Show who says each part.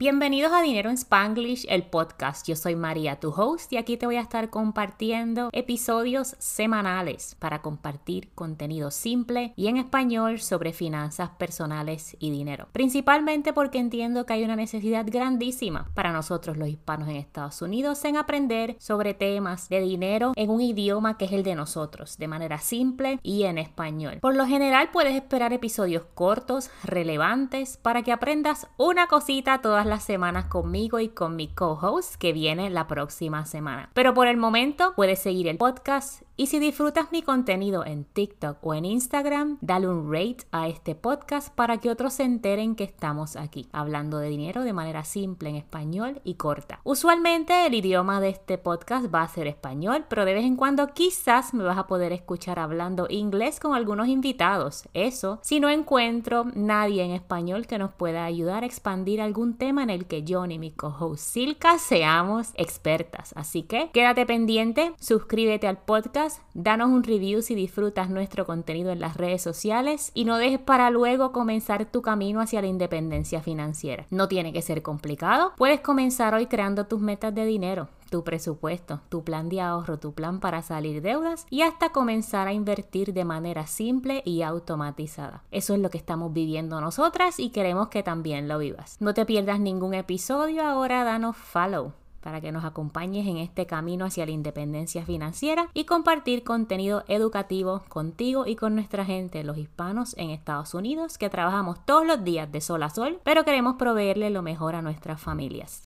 Speaker 1: Bienvenidos a Dinero en Spanglish, el podcast. Yo soy María, tu host, y aquí te voy a estar compartiendo episodios semanales para compartir contenido simple y en español sobre finanzas personales y dinero. Principalmente porque entiendo que hay una necesidad grandísima para nosotros los hispanos en Estados Unidos en aprender sobre temas de dinero en un idioma que es el de nosotros, de manera simple y en español. Por lo general puedes esperar episodios cortos, relevantes, para que aprendas una cosita todas las semanas conmigo y con mi co-host que viene la próxima semana. Pero por el momento puedes seguir el podcast y si disfrutas mi contenido en TikTok o en Instagram, dale un rate a este podcast para que otros se enteren que estamos aquí, hablando de dinero de manera simple en español y corta. Usualmente el idioma de este podcast va a ser español, pero de vez en cuando quizás me vas a poder escuchar hablando inglés con algunos invitados. Eso si no encuentro nadie en español que nos pueda ayudar a expandir algún tema en el que yo ni mi co-host Silka seamos expertas. Así que quédate pendiente, suscríbete al podcast danos un review si disfrutas nuestro contenido en las redes sociales y no dejes para luego comenzar tu camino hacia la independencia financiera. No tiene que ser complicado, puedes comenzar hoy creando tus metas de dinero tu presupuesto, tu plan de ahorro, tu plan para salir deudas y hasta comenzar a invertir de manera simple y automatizada. Eso es lo que estamos viviendo nosotras y queremos que también lo vivas. No te pierdas ningún episodio, ahora danos follow para que nos acompañes en este camino hacia la independencia financiera y compartir contenido educativo contigo y con nuestra gente, los hispanos en Estados Unidos, que trabajamos todos los días de sol a sol, pero queremos proveerle lo mejor a nuestras familias.